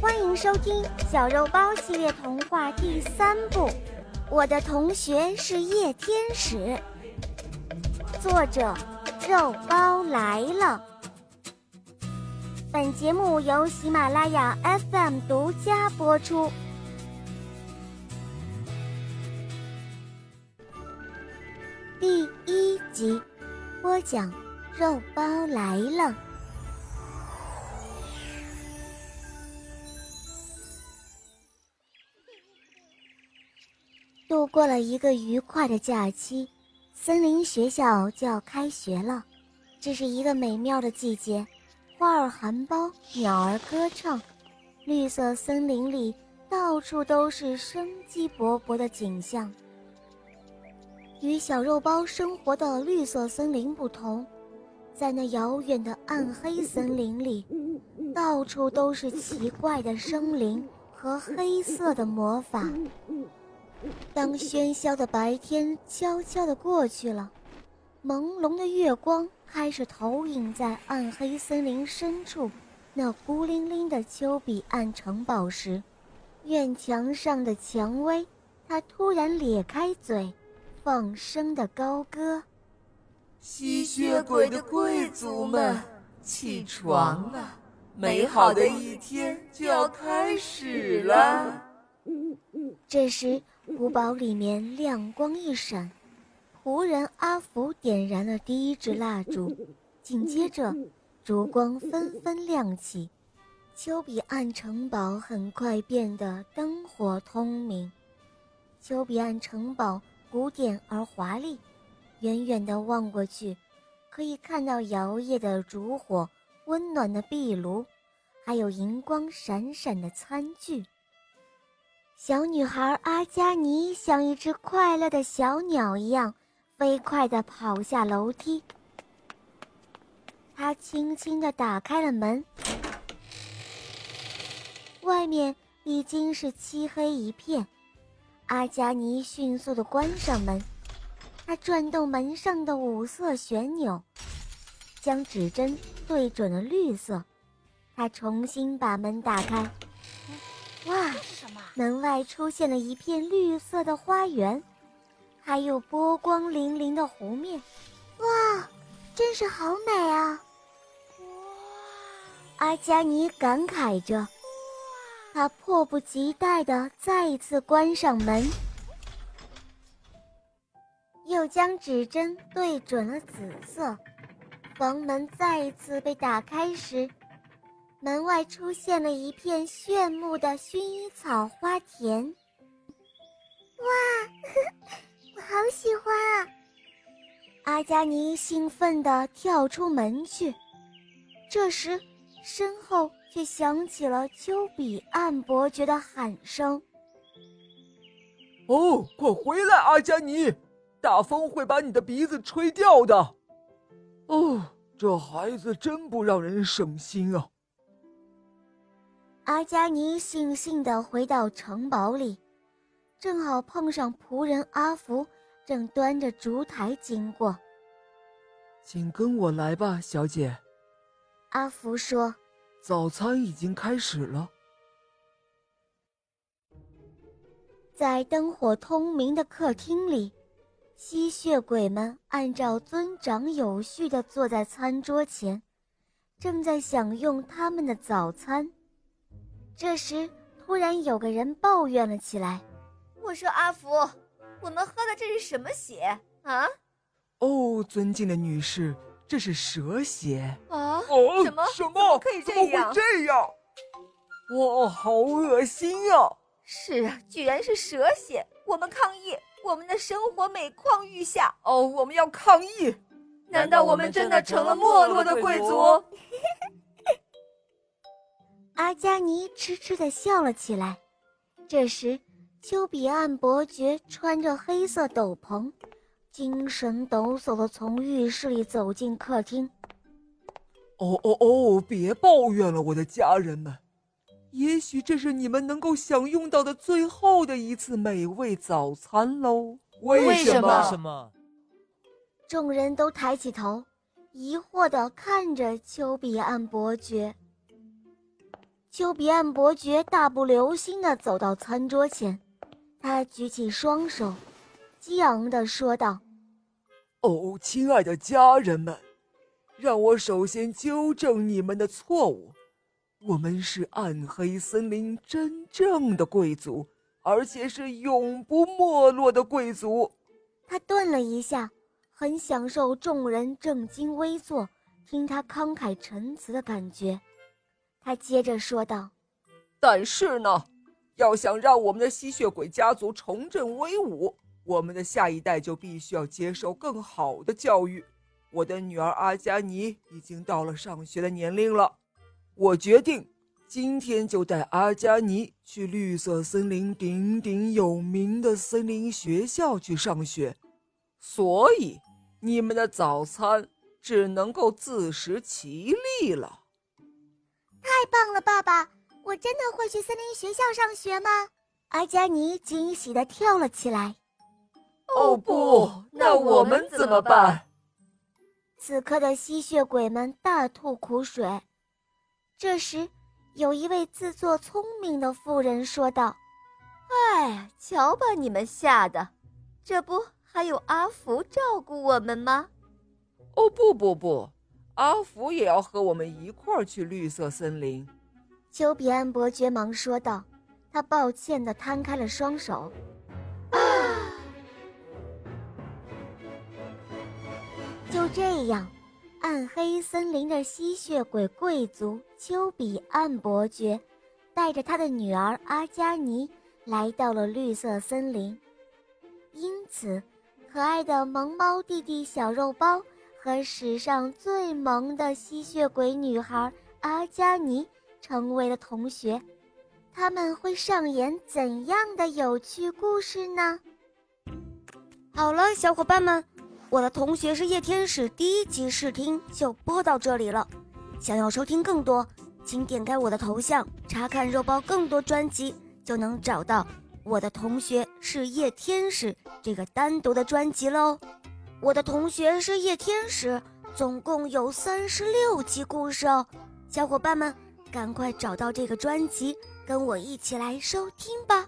欢迎收听《小肉包系列童话》第三部，《我的同学是夜天使》，作者肉包来了。本节目由喜马拉雅 FM 独家播出。第一集，播讲肉包来了。度过了一个愉快的假期，森林学校就要开学了。这是一个美妙的季节，花儿含苞，鸟儿歌唱，绿色森林里到处都是生机勃勃的景象。与小肉包生活的绿色森林不同，在那遥远的暗黑森林里，到处都是奇怪的生灵和黑色的魔法。当喧嚣的白天悄悄地过去了，朦胧的月光开始投影在暗黑森林深处那孤零零的丘比岸城堡时，院墙上的蔷薇，它突然咧开嘴。放声的高歌，吸血鬼的贵族们，起床了！美好的一天就要开始了。这时，古堡里面亮光一闪，仆人阿福点燃了第一支蜡烛，紧接着，烛光纷纷亮起，丘比岸城堡很快变得灯火通明。丘比岸城堡。古典而华丽，远远的望过去，可以看到摇曳的烛火、温暖的壁炉，还有银光闪闪的餐具。小女孩阿加尼像一只快乐的小鸟一样，飞快地跑下楼梯。她轻轻地打开了门，外面已经是漆黑一片。阿加尼迅速地关上门，他转动门上的五色旋钮，将指针对准了绿色。他重新把门打开，哇！门外出现了一片绿色的花园，还有波光粼粼的湖面。哇，真是好美啊！哇！阿加尼感慨着。他迫不及待地再一次关上门，又将指针对准了紫色。房门再一次被打开时，门外出现了一片炫目的薰衣草花田。哇，我好喜欢啊！阿加尼兴奋地跳出门去。这时，身后。却响起了丘比岸伯爵的喊声：“哦，快回来，阿加尼！大风会把你的鼻子吹掉的。”哦，这孩子真不让人省心啊！阿加尼悻悻地回到城堡里，正好碰上仆人阿福正端着烛台经过。请跟我来吧，小姐。”阿福说。早餐已经开始了。在灯火通明的客厅里，吸血鬼们按照尊长有序地坐在餐桌前，正在享用他们的早餐。这时，突然有个人抱怨了起来：“我说阿福，我们喝的这是什么血啊？”“哦，尊敬的女士。”这是蛇血啊！哦什么？什么？可以这样？这样？哇，好恶心呀！是啊，居然是蛇血！我们抗议！我们的生活每况愈下！哦，我们要抗议！难道我们真的成了没落的贵族？阿加尼痴痴的笑了起来。这时，丘比岸伯爵穿着黑色斗篷。精神抖擞的从浴室里走进客厅。哦哦哦！别抱怨了，我的家人们。也许这是你们能够享用到的最后的一次美味早餐喽。为什么？什么？众人都抬起头，疑惑的看着丘比岸伯爵。丘比岸伯爵大步流星的走到餐桌前，他举起双手，激昂的说道：“哦，亲爱的家人们，让我首先纠正你们的错误。我们是暗黑森林真正的贵族，而且是永不没落的贵族。”他顿了一下。很享受众人正襟危坐、听他慷慨陈词的感觉，他接着说道：“但是呢，要想让我们的吸血鬼家族重振威武，我们的下一代就必须要接受更好的教育。我的女儿阿加尼已经到了上学的年龄了，我决定今天就带阿加尼去绿色森林鼎鼎有名的森林学校去上学，所以。”你们的早餐只能够自食其力了。太棒了，爸爸！我真的会去森林学校上学吗？阿加尼惊喜地跳了起来。哦不，那我们怎么办？此刻的吸血鬼们大吐苦水。这时，有一位自作聪明的妇人说道：“哎，瞧把你们吓的！这不……”还有阿福照顾我们吗？哦不不不，阿福也要和我们一块儿去绿色森林。丘比安伯爵忙说道，他抱歉地摊开了双手。啊！就这样，暗黑森林的吸血鬼贵族丘比安伯爵，带着他的女儿阿加尼来到了绿色森林，因此。可爱的萌猫弟弟小肉包和史上最萌的吸血鬼女孩阿加尼成为了同学，他们会上演怎样的有趣故事呢？好了，小伙伴们，我的同学是夜天使第一集试听就播到这里了。想要收听更多，请点开我的头像查看肉包更多专辑，就能找到。我的同学是夜天使，这个单独的专辑喽。我的同学是夜天使，总共有三十六集故事哦。小伙伴们，赶快找到这个专辑，跟我一起来收听吧。